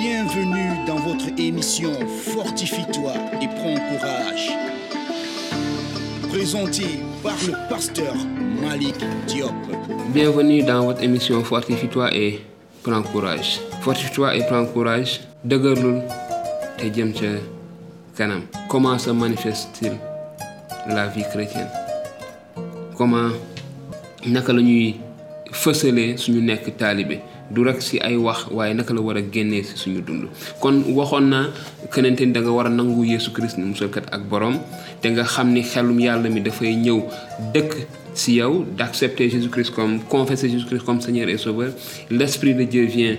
Bienvenue dans votre émission Fortifie-toi et prends courage. Présenté par le pasteur Malik Diop. Bienvenue dans votre émission Fortifie-toi et prends courage. Fortifie-toi et prends courage. kanam. Comment se manifeste-t-il la vie chrétienne? Comment naka la ñuy du rek si ay wax waaye naka la war a génnee si suñu dund. Kon waxoon naa kenente ni da nga war a nangu Yeesu Christ ni musalkat ak borom te nga xam ni xelum yàlla mi dafay ñëw dëkk si yow d'accepter Jésus Christ comme confesser Jésus Christ comme Seigneur et Sauveur. l'Esprit de Dieu vient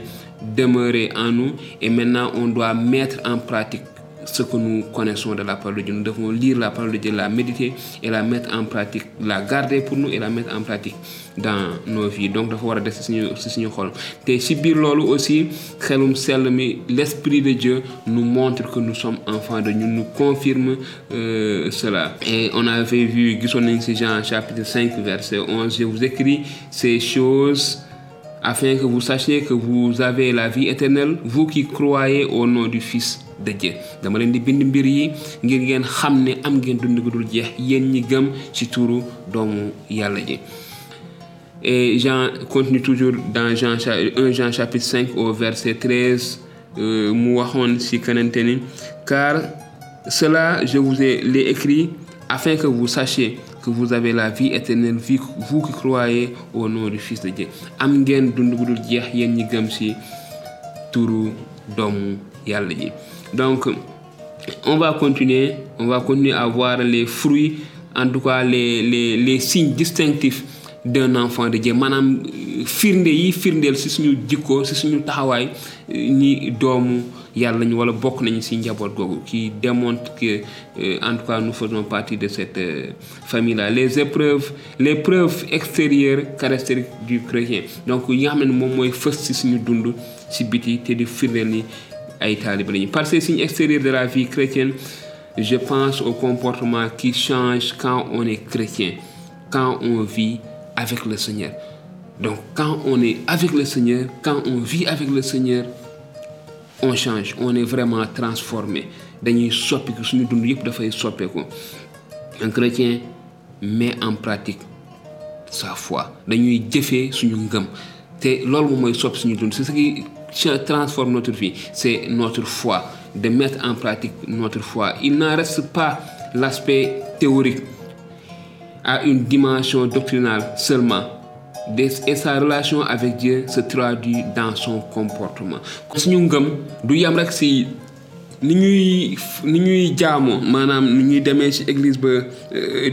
demeurer en nous et maintenant on doit mettre en pratique ce que nous connaissons de la parole de Dieu. Nous devons lire la parole de Dieu, la méditer et la mettre en pratique, la garder pour nous et la mettre en pratique dans nos vies. Donc dafa war a des si suñu si suñu xol si aussi l'esprit de Dieu nous montre que nous sommes enfants de Dieu, nous confirme euh, cela. Et on avait vu gisoon nañ Jean chapitre 5 verset 11 je vous écris ces choses afin que vous sachiez que vous avez la vie éternelle vous qui croyez au nom du Fils de Dieu. Dama di bind mbir yi ngir ngeen am ngeen dund gu dul jeex. Et Jean continue toujours dans Jean 1 Jean chapitre 5 au verset 13 euh, mu ci car cela je vous ai l'ai écrit afin que vous sachiez que vous avez la vie éternelle vous qui croyez au nom du Fils de Dieu. Am ngeen dund gu dul jeex yéen ñi gëm ci turu doomu yàlla ji. Donc on va continuer on va continuer à voir les fruits en tout cas les les les signes distinctifs d'un enfant de Dieu. Maanaam firnde yi firndeel ci suñu jikko ci suñu taxawaay ñi doomu yàlla ñu wala bokk nañu ci njaboot googu qui démontre que en tout cas nous faisons partie de cette famille là les épreuves les preuves extérieures caractéristiques du chrétien. Donc yi nga xam ne moom mooy fës ci suñu dund ci biti te di firndeel ni ay taalibe lañu. Par ces signes extérieurs de la vie chrétienne je pense au comportement qui change quand on est chrétien quand on vit avec le Seigneur. Donc quand on est avec le Seigneur quand on vit avec le Seigneur on change on est vraiment transformé. Dañuy dafay soppeeku. Un chrétien met en pratique sa foi. Dañuy jëfee suñu ngëm. Te soppi c'est ce qui transforme notre vie. C'est notre foi. De mettre en pratique notre foi. Il n'en reste pas l'aspect théorique. À une dimension doctrinale seulement et sa relation avec Dieu se traduit dans son comportement ni ñuy ni ñuy jaamoo maanaam ni ñuy demee ci église ba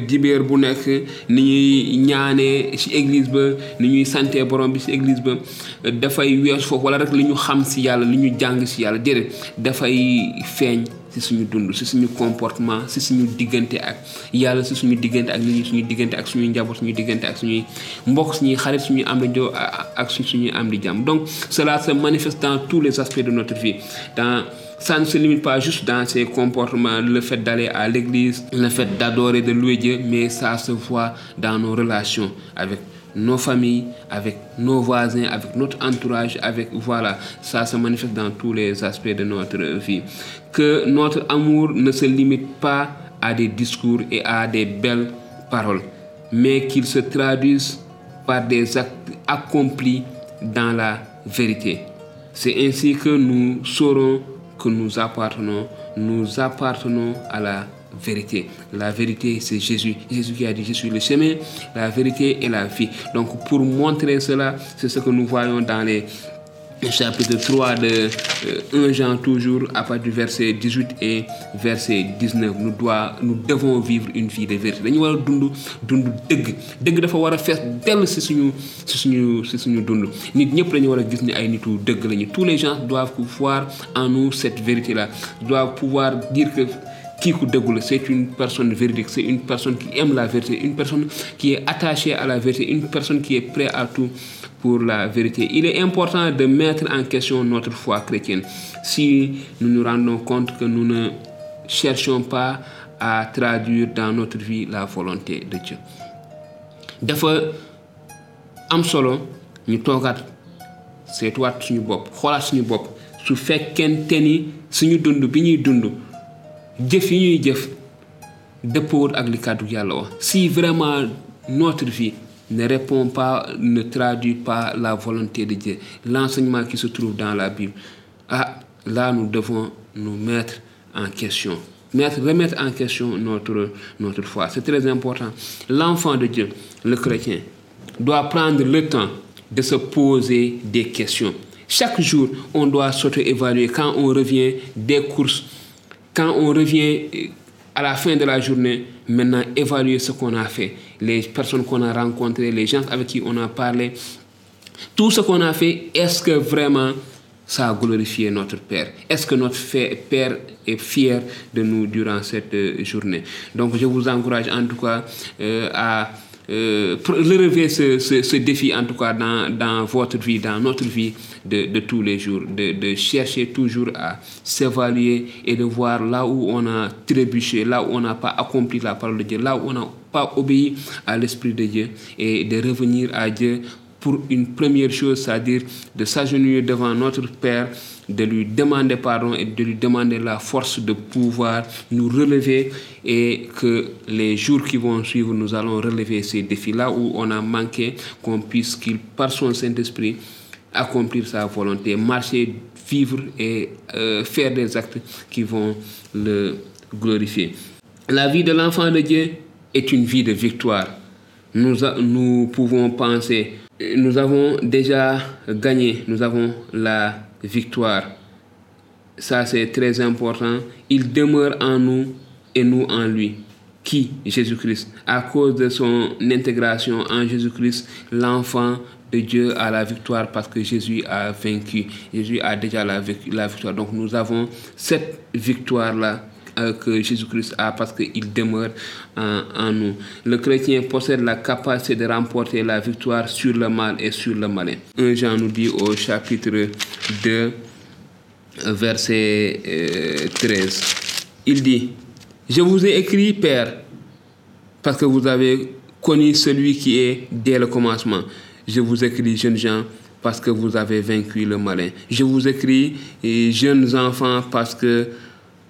dibéer bu nekk ni ñuy ñaanee ci église ba ni ñuy sante borom bi ci église ba dafay weesu foofu wala rek li ñu xam ci yàlla li ñu jàng ci yàlla dafay comportement ci suñu diggante ak yàlla ci suñu diggante ak nit ñi suñu diggante ak suñuy njaboot diggante ak suñuy mbokk donc cela se manifeste dans tous les aspects de notre vie dans ça ne se limite pas juste dans ses comportements, le fait d'aller à l'église, le fait d'adorer, de louer Dieu, mais ça se voit dans nos relations avec nos familles, avec nos voisins, avec notre entourage, avec voilà, ça se manifeste dans tous les aspects de notre vie. Que notre amour ne se limite pas à des discours et à des belles paroles, mais qu'il se traduise par des actes accomplis dans la vérité. C'est ainsi que nous saurons que nous appartenons, nous appartenons à la vérité. La vérité, c'est Jésus. Jésus qui a dit, je suis le chemin, la vérité et la vie. Donc, pour montrer cela, c'est ce que nous voyons dans les chapitre 3 de euh, 1 Jean toujours à partir du verset 18 et verset 19 nous doit nous devons vivre une vie de vérité. Dañu war a dund dund dëgg. Dëgg dafa war a fees dell ci suñu ci suñu ci suñu dund. Nit ñëpp dañu war a gis ni ay nitu dëgg lañu. Tous les gens doivent voir en nous cette vérité là doivent pouvoir dire que la c'est une personne véridique c'est une personne qui aime la vérité une personne qui est attachée à la vérité une personne qui est prête à tout pour la vérité. Il est important de mettre en question notre foi chrétienne si nous nous rendons compte que nous ne cherchons pas à traduire dans notre vie la volonté de Dieu. dafa am solo ñu toogaat seetuwaat suñu bopp xoolaat suñu bopp su fekkente suñu dund bi ñuy jëf yi ñuy jëf dëppoowut ak si vraiment notre vie ne répond pas ne traduit pas la volonté de Dieu l'enseignement qui se trouve dans la Bible ah là nous devons nous mettre en question. Mettre remettre en question notre notre foi. C'est très important. L'enfant de Dieu le chrétien doit prendre le temps de se poser des questions. Chaque jour on doit s'auto-évaluer quand on revient des courses quand on revient à la fin de la journée, maintenant évaluer ce qu'on a fait, les personnes qu'on a rencontrées, les gens avec qui on a parlé, tout ce qu'on a fait, est-ce que vraiment ça a glorifié notre Père? Est-ce que notre Père est fier de nous durant cette journée? Donc je vous encourage en tout cas euh, à euh, relever ce, ce, ce, défi, en tout cas dans, dans, votre vie, dans notre vie de, de tous les jours, de, de chercher toujours à s'évaluer et de voir là où on a trébuché, là où on n'a pas accompli la parole de Dieu, là où on n'a pas obéi à l'Esprit de Dieu et de revenir à Dieu pour une première chose, c'est-à-dire de s'agenouiller devant notre Père, de lui demander pardon et de lui demander la force de pouvoir nous relever et que les jours qui vont suivre, nous allons relever ces défis-là où on a manqué, qu'on puisse qu'il, par son Saint-Esprit, accomplir sa volonté, marcher, vivre et euh, faire des actes qui vont le glorifier. La vie de l'enfant de Dieu est une vie de victoire. Nous, nous pouvons penser nous avons déjà gagné, nous avons la victoire. Ça, c'est très important. Il demeure en nous et nous en lui. Qui? Jésus-Christ. À cause de son intégration en Jésus-Christ, l'enfant de Dieu a la victoire parce que Jésus a vaincu. Jésus a déjà la, victoire. Donc nous avons cette victoire-là que Jésus-Christ a parce qu'il demeure en, nous. Le chrétien possède la capacité de remporter la victoire sur le mal et sur le malin. 1 Jean nous dit au chapitre 2, verset euh, 13, il dit, je vous ai écrit, Père, parce que vous avez connu celui qui est dès le commencement. Je vous écris, jeunes gens, parce que vous avez vaincu le malin. Je vous écris, jeunes enfants, parce que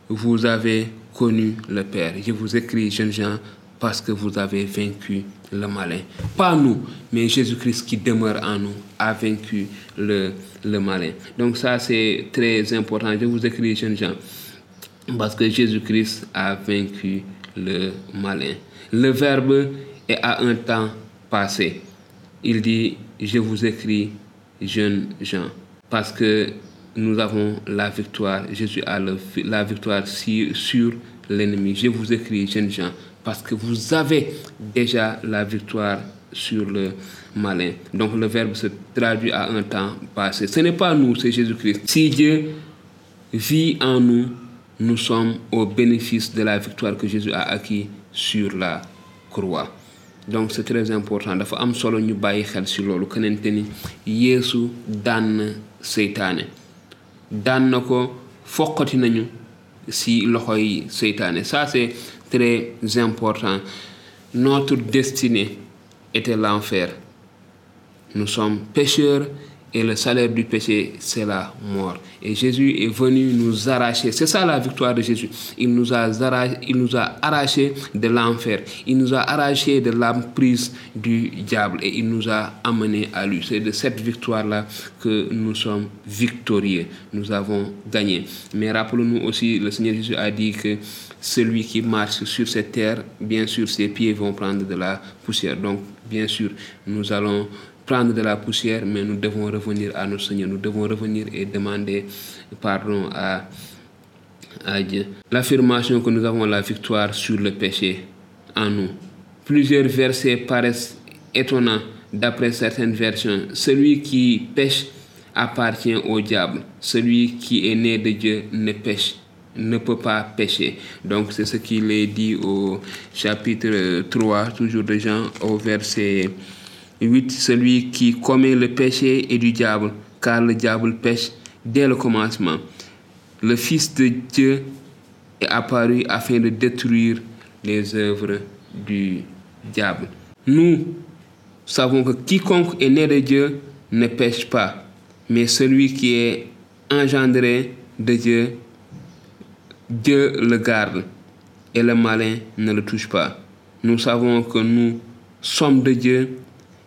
vous avez connu le Père. Je vous écris, jeunes gens, parce que vous avez vaincu le malin. Pas nous, mais Jésus-Christ qui demeure en nous a vaincu le, le malin. Donc ça, c'est très important. Je vous écris, jeunes gens, parce que Jésus-Christ a vaincu le malin. Le verbe est à un temps passé. Il dit, je vous écris, jeunes gens, parce que nous avons la victoire. Jésus a la victoire sur, l'ennemi. Je vous écris, jeunes gens, parce que vous avez déjà la victoire sur le malin. Donc le verbe se traduit à un temps passé. Ce n'est pas nous, c'est Jésus-Christ. Si Dieu vit en nous, nous sommes au bénéfice de la victoire que Jésus a acquis sur la croix. donc c'est très important dafa am solo ñu bàyyi xel ci loolu kenente ni yeesu daan na ko foqati nañu ci loxoy seytaane. Ça c'est très important. Notre destinée était l'enfer. Nous sommes pécheurs et le salaire du péché, c'est la mort. Et Jésus est venu nous arracher. C'est ça la victoire de Jésus. Il nous a arraché, il nous a arraché de l'enfer. Il nous a arraché de l'emprise du diable et il nous a amené à lui. C'est de cette victoire-là que nous sommes victorieux. Nous avons gagné. Mais rappelons-nous aussi, le Seigneur Jésus a dit que celui qui marche sur cette terre, bien sûr, ses pieds vont prendre de la poussière. Donc, bien sûr, nous allons prendre de la poussière, mais nous devons revenir à notre Seigneur. Nous devons revenir et demander pardon à, à Dieu. L'affirmation que nous avons la victoire sur le péché en nous. Plusieurs versets paraissent étonnants d'après certaines versions. Celui qui pêche appartient au diable. Celui qui est né de Dieu ne pêche ne peut pas pécher. Donc c'est ce qu'il est dit au chapitre 3, toujours de Jean, au verset 8, celui qui commet le péché est du diable, car le diable pêche dès le commencement. Le Fils de Dieu est apparu afin de détruire les œuvres du diable. Nous savons que quiconque est né de Dieu ne pêche pas, mais celui qui est engendré de Dieu, Dieu le garde et le malin ne le touche pas. Nous savons que nous sommes de Dieu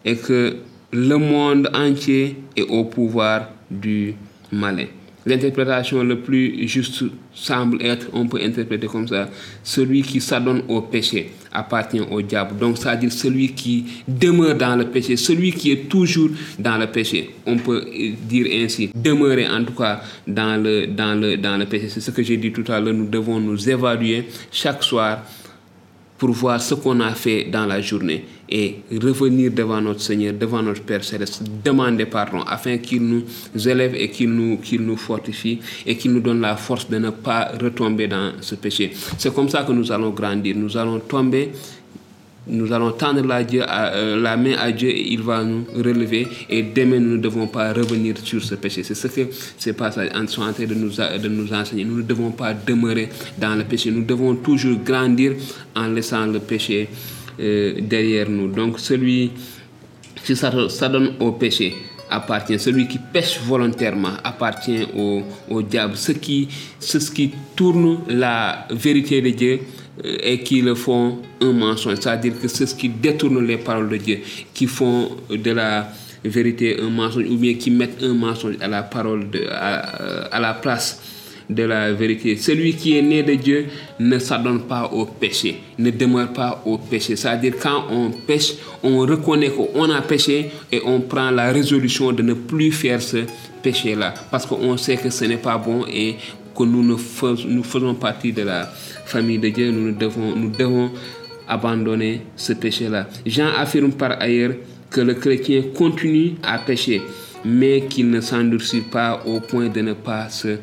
et que le monde entier est au pouvoir du malin. L'interprétation le plus juste semble être, on peut interpréter comme ça, celui qui s'adonne au péché appartient au diable. Donc, c'est-à-dire celui qui demeure dans le péché, celui qui est toujours dans le péché. On peut dire ainsi, demeurer en tout cas dans le, dans le, dans le péché. C'est ce que j'ai dit tout à l'heure, nous devons nous évaluer chaque soir pour voir ce qu'on a fait dans la journée et revenir devant notre Seigneur, devant notre Père Céleste, demander pardon afin qu'il nous élève et qu'il nous, qu'il nous fortifie et qu'il nous donne la force de ne pas retomber dans ce péché. C'est comme ça que nous allons grandir. Nous allons tomber nous allons tendre euh, la, main à Dieu et il va nous relever. Et demain, nous ne devons pas revenir sur ce péché. C'est ce que ces passages sont en train de nous, de nous enseigner. Nous ne devons pas demeurer dans le péché. Nous devons toujours grandir en laissant le péché euh, derrière nous. Donc, celui qui s'adonne au péché appartient, celui qui pêche volontairement appartient au, diable. Ce ce qui tourne la vérité de Dieu et qui le font un mensonge. C'est-à-dire que c'est ce qui détourne les paroles de Dieu, qui font de la vérité un mensonge, ou bien qui mettent un mensonge à la parole, à, à la place de la vérité. Celui qui est né de Dieu ne s'adonne pas au péché, ne demeure pas au péché. C'est-à-dire quand on pêche, on reconnaît qu'on a péché et on prend la résolution de ne plus faire ce péché-là. Parce qu'on sait que ce n'est pas bon et que nous, faisons, nous faisons partie de la famille de Dieu, nous devons, nous devons abandonner ce péché-là. Jean affirme par ailleurs que le chrétien continue à pécher, mais qu'il ne s'endurcit pas au point de ne pas se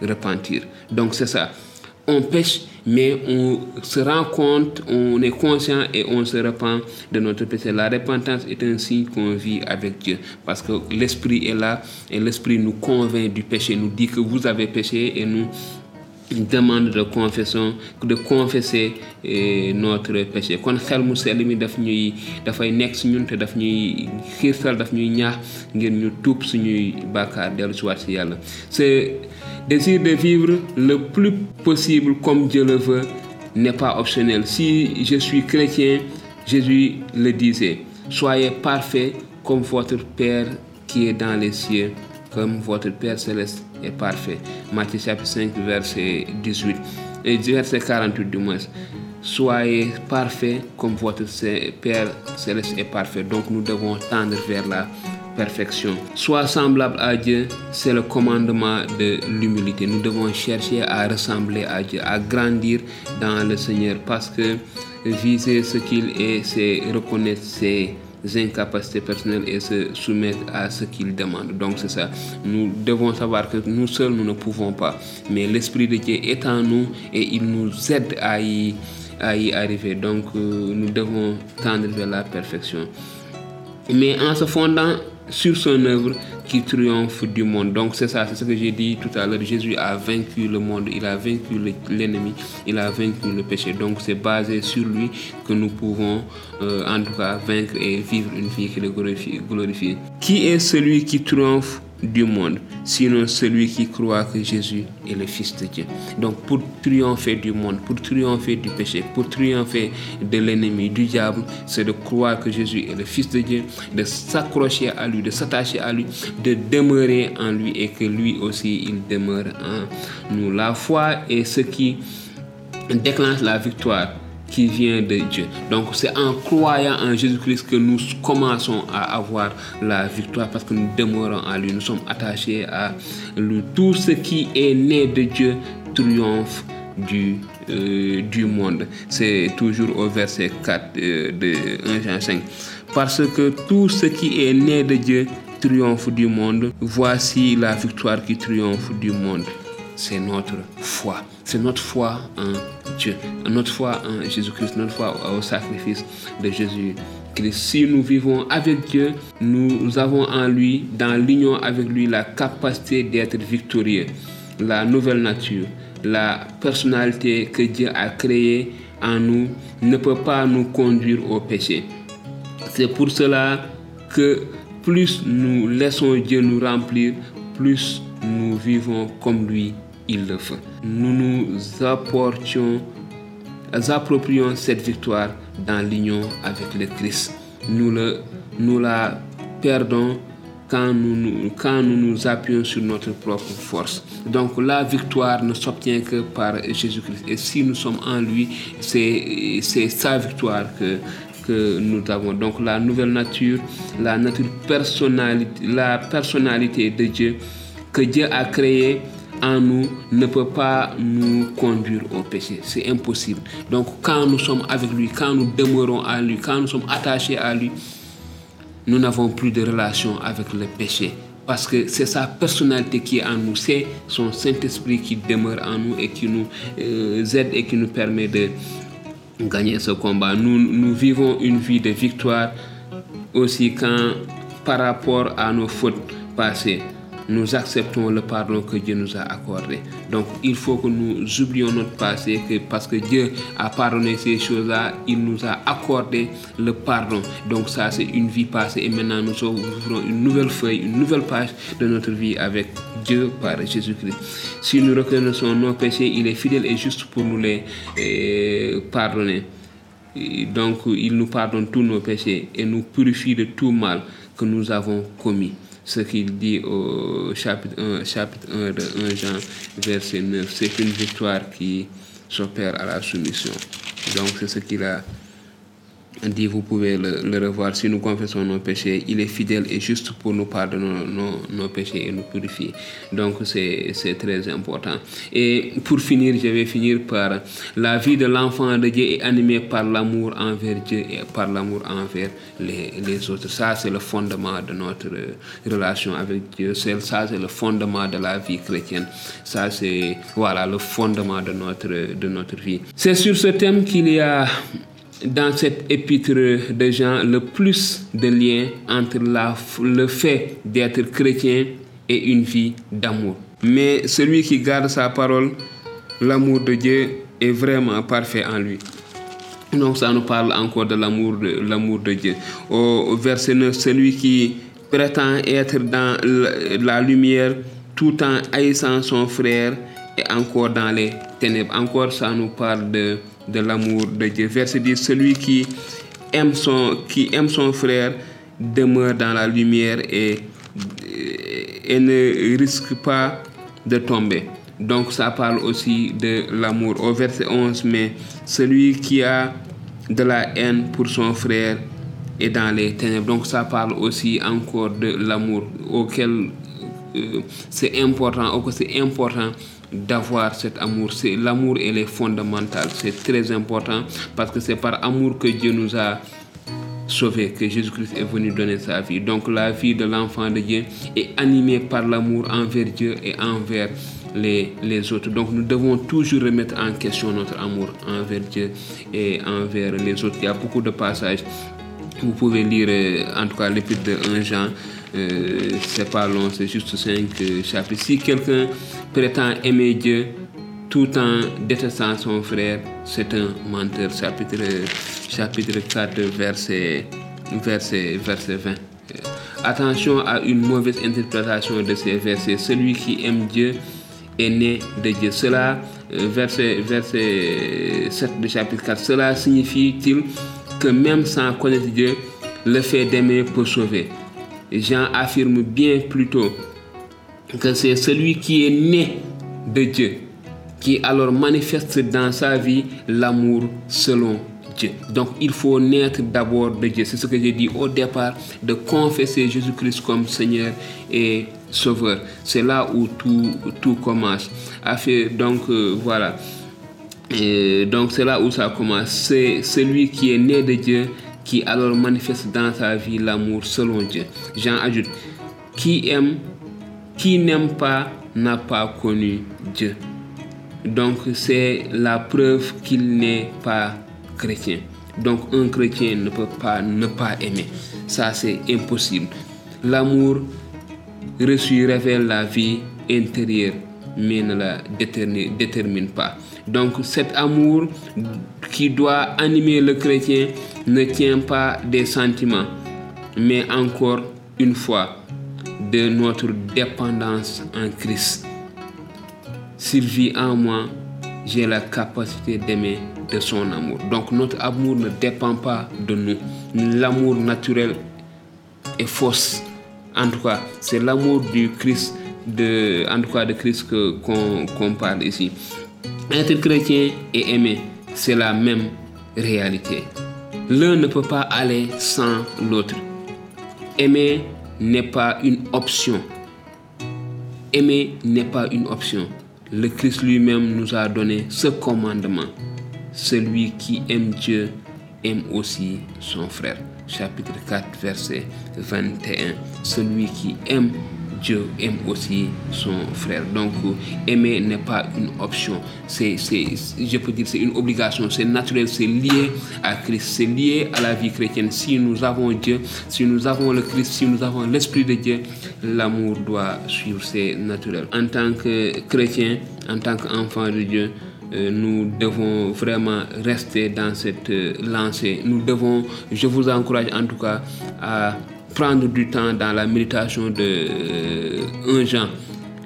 repentir. Donc c'est ça. On pêche, mais on se rend compte, on est conscient et on se repent de notre péché. La repentance est un signe qu'on vit avec Dieu, parce que l'Esprit est là et l'Esprit nous convainc du péché, nous dit que vous avez péché et nous demande de confession de confesser notre péché. Kon xel mu sell mi daf ñuy dafay nekk si ñun te daf ñuy daf ñuy ñaax ngir ñu c'est désir de vivre le plus possible comme Dieu le veut n'est pas optionnel. Si je suis chrétien Jésus le disait soyez parfait comme votre Père qui est dans les cieux comme votre Père céleste est parfait. Matthieu chapitre 5, verset 18 et verset 48 du moins. Soyez parfait comme votre Père céleste est parfait. Donc nous devons tendre vers la perfection. Sois semblable à Dieu, c'est le commandement de l'humilité. Nous devons chercher à ressembler à Dieu, à grandir dans le Seigneur parce que viser ce qu'il est, c'est reconnaître ses incapacités personnelles et se soumettre à ce qu'il demande. Donc c'est ça. Nous devons savoir que nous seuls, nous ne pouvons pas. Mais l'Esprit de Dieu est en nous et il nous aide à y, à y arriver. Donc euh, nous devons tendre vers la perfection. Mais en se fondant sur son œuvre qui triomphe du monde. Donc c'est ça, c'est ce que j'ai dit tout à l'heure. Jésus a vaincu le monde, il a vaincu l'ennemi, il a vaincu le péché. Donc c'est basé sur lui que nous pouvons euh, en tout cas vaincre et vivre une vie qui le glorifie, glorifie. Qui est celui qui triomphe du monde, sinon celui qui croit que Jésus est le Fils de Dieu. Donc pour triompher du monde, pour triompher du péché, pour triompher de l'ennemi, du diable, c'est de croire que Jésus est le Fils de Dieu, de s'accrocher à lui, de s'attacher à lui, de demeurer en lui et que lui aussi il demeure en nous. La foi est ce qui déclenche la victoire qui vient de Dieu. Donc c'est en croyant en Jésus-Christ que nous commençons à avoir la victoire parce que nous demeurons en lui, nous sommes attachés à lui. Tout ce qui est né de Dieu triomphe du, euh, du monde. C'est toujours au verset 4 euh, de 1 Jean 5. Parce que tout ce qui est né de Dieu triomphe du monde. Voici la victoire qui triomphe du monde. C'est notre foi. C'est notre foi en Dieu, notre foi en Jésus-Christ, notre foi au sacrifice de Jésus-Christ. Si nous vivons avec Dieu, nous avons en lui, dans l'union avec lui, la capacité d'être victorieux, la nouvelle nature, la personnalité que Dieu a créée en nous ne peut pas nous conduire au péché. C'est pour cela que plus nous laissons Dieu nous remplir, plus nous vivons comme lui, il le fait. Nous nous apportions, approprions cette victoire dans l'union avec le Christ. Nous, nous la perdons quand nous, nous nous appuyons sur notre propre force. Donc la victoire ne s'obtient que par Jésus-Christ. Et si nous sommes en lui, c'est sa victoire que, que nous avons. Donc la nouvelle nature, la nature personnalité, la personnalité de Dieu que Dieu a créée en nous ne peut pas nous conduire au péché. C'est impossible. Donc quand nous sommes avec lui, quand nous demeurons à lui, quand nous sommes attachés à lui, nous n'avons plus de relation avec le péché. Parce que c'est sa personnalité qui est en nous, c'est son Saint-Esprit qui demeure en nous et qui nous euh, aide et qui nous permet de gagner ce combat. Nous, nous vivons une vie de victoire aussi quand par rapport à nos fautes passées nous acceptons le pardon que Dieu nous a accordé. Donc il faut que nous oublions notre passé parce que Dieu a pardonné ces choses-là, il nous a accordé le pardon. Donc ça c'est une vie passée et maintenant nous ouvrons une nouvelle feuille, une nouvelle page de notre vie avec Dieu par Jésus-Christ. Si nous reconnaissons nos péchés, il est fidèle et juste pour nous les eh, pardonner. donc il nous pardonne tous nos péchés et nous purifie de tout mal que nous avons commis ce qu'il dit au chapitre 1, chapitre 1 de 1 Jean, verset 9. C'est une victoire qui s'opère à la soumission. Donc c'est ce qu'il a dit, vous pouvez le, revoir. Si nous confessons nos péchés, il est fidèle et juste pour nous pardonner nos, nos péchés et nous purifier. Donc c'est très important. Et pour finir, je vais finir par la vie de l'enfant de Dieu est animée par l'amour envers Dieu et par l'amour envers les, les, autres. Ça, c'est le fondement de notre relation avec Dieu. Ça, c'est le fondement de la vie chrétienne. Ça, c'est voilà, le fondement de notre, de notre vie. C'est sur ce thème qu'il y a dans cette épître de Jean le plus de liens entre le fait d'être chrétien et une vie d'amour. Mais celui qui garde sa parole, l'amour de Dieu est vraiment parfait en lui. Donc ça nous parle encore de l'amour de, l'amour de Dieu. Au verset 9, celui qui prétend être dans la lumière tout en haïssant son frère est encore dans les ténèbres. Encore ça nous parle de de l'amour de Dieu. Verset 10, celui qui aime son, qui aime son frère demeure dans la lumière et, et ne risque pas de tomber. Donc ça parle aussi de l'amour. Au verset 11, mais celui qui a de la haine pour son frère est dans les ténèbres. Donc ça parle aussi encore de l'amour auquel euh, c'est important, ou que c'est important d'avoir cet amour. C'est l'amour elle est fondamentale. C'est très important parce que c'est par amour que Dieu nous a sauvés, que Jésus-Christ est venu donner sa vie. Donc la vie de l'enfant de Dieu est animée par l'amour envers Dieu et envers les, les, autres. Donc nous devons toujours remettre en question notre amour envers Dieu et envers les autres. Il y a beaucoup de passages. Vous pouvez lire euh, en tout cas l'épître de 1 Jean euh, c'est pas long, c'est juste 5 chapitres. Si quelqu'un prétend aimer Dieu tout en détestant son frère, c'est un menteur. Chapitre, chapitre 4, verset, verset, verset 20. Euh, attention à une mauvaise interprétation de ces versets. Celui qui aime Dieu est né de Dieu. Cela, euh, verset, verset 7 de chapitre 4, cela signifie-t-il que même sans connaître Dieu, le fait d'aimer peut sauver? Jean affirme bien plutôt que c'est celui qui est né de Dieu qui alors manifeste dans sa vie l'amour selon Dieu. Donc il faut naître d'abord de Dieu. C'est ce que j'ai dit au départ, de confesser Jésus-Christ comme Seigneur et Sauveur. C'est là où tout, tout commence. Donc euh, voilà. Donc c'est là où ça commence. C'est celui qui est né de Dieu qui alors manifeste dans sa vie l'amour selon Dieu. Jean ajoute, qui aime, qui n'aime pas n'a pas connu Dieu. Donc c'est la preuve qu'il n'est pas chrétien. Donc un chrétien ne peut pas ne pas aimer. Ça c'est impossible. L'amour reçu révèle la vie intérieure mais ne la détermine pas. Donc cet amour qui doit animer le chrétien ne tient pas des sentiments, mais encore une fois de notre dépendance en Christ. S'il vit en moi, j'ai la capacité d'aimer de son amour. Donc notre amour ne dépend pas de nous. L'amour naturel est fausse. En tout cas, c'est l'amour du Christ, de, Christ qu'on parle ici. Être chrétien et aimer, c'est la même réalité. L'un ne peut pas aller sans l'autre. Aimer n'est pas une option. Aimer n'est pas une option. Le Christ lui-même nous a donné ce commandement. Celui qui aime Dieu aime aussi son frère. Chapitre 4, verset 21. Celui qui aime Dieu aime aussi son frère. Donc, aimer n'est pas une option. C'est, je peux dire, c'est une obligation. C'est naturel. C'est lié à Christ. C'est lié à la vie chrétienne. Si nous avons Dieu, si nous avons le Christ, si nous avons l'Esprit de Dieu, l'amour doit suivre. C'est naturel. En tant que chrétien, en tant qu'enfant de Dieu, euh, nous devons vraiment rester dans cette euh, lancée. Nous devons, je vous encourage en tout cas à prendre du temps dans la méditation de euh, 1 Jean,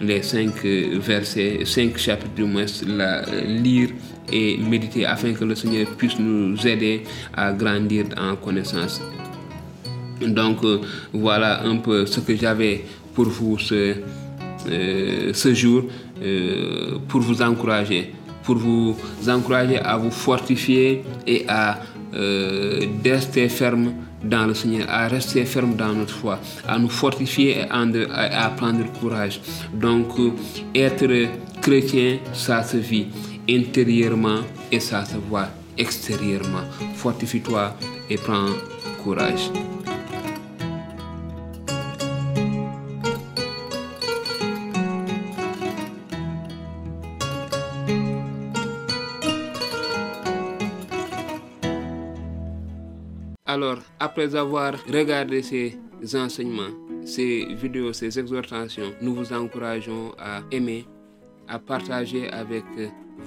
les cinq euh, versets, cinq chapitres du moins, la euh, lire et méditer afin que le Seigneur puisse nous aider à grandir en connaissance. Donc voilà un peu ce que j'avais pour vous ce, jour, pour vous encourager, pour vous encourager à vous fortifier et à rester ferme dans le Seigneur, à rester ferme dans notre foi, à nous fortifier et à, prendre courage. Donc, euh, être chrétien, ça se vit intérieurement et ça se voit extérieurement. Fortifie-toi et prends courage. Après avoir regardé ces enseignements, ces vidéos, ces exhortations, nous vous encourageons à aimer, à partager avec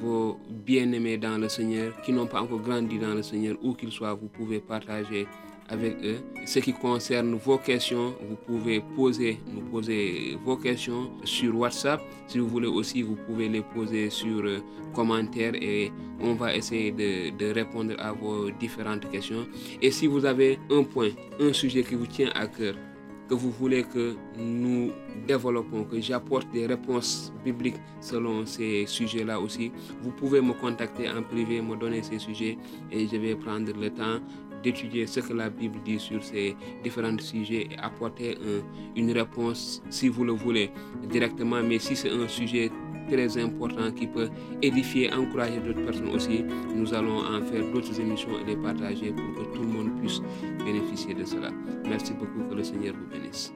vos bien-aimés dans le Seigneur qui n'ont pas encore grandi dans le Seigneur, où qu'ils soient, vous pouvez partager avec eux. Ce qui concerne vos questions, vous pouvez poser, nous poser vos questions sur WhatsApp. Si vous voulez aussi, vous pouvez les poser sur euh, commentaires et on va essayer de, de, répondre à vos différentes questions. Et si vous avez un point, un sujet qui vous tient à cœur, que vous voulez que nous développons, que j'apporte des réponses bibliques selon ces sujets-là aussi, vous pouvez me contacter en privé, me donner ces sujets et je vais prendre le temps d'étudier ce que la Bible dit sur ces différents sujets et apporter un, une réponse si vous le voulez directement. Mais si c'est un sujet très important qui peut édifier, encourager d'autres personnes aussi, nous allons en faire d'autres émissions et les partager pour que tout le monde puisse bénéficier de cela. Merci beaucoup, que le Seigneur vous bénisse.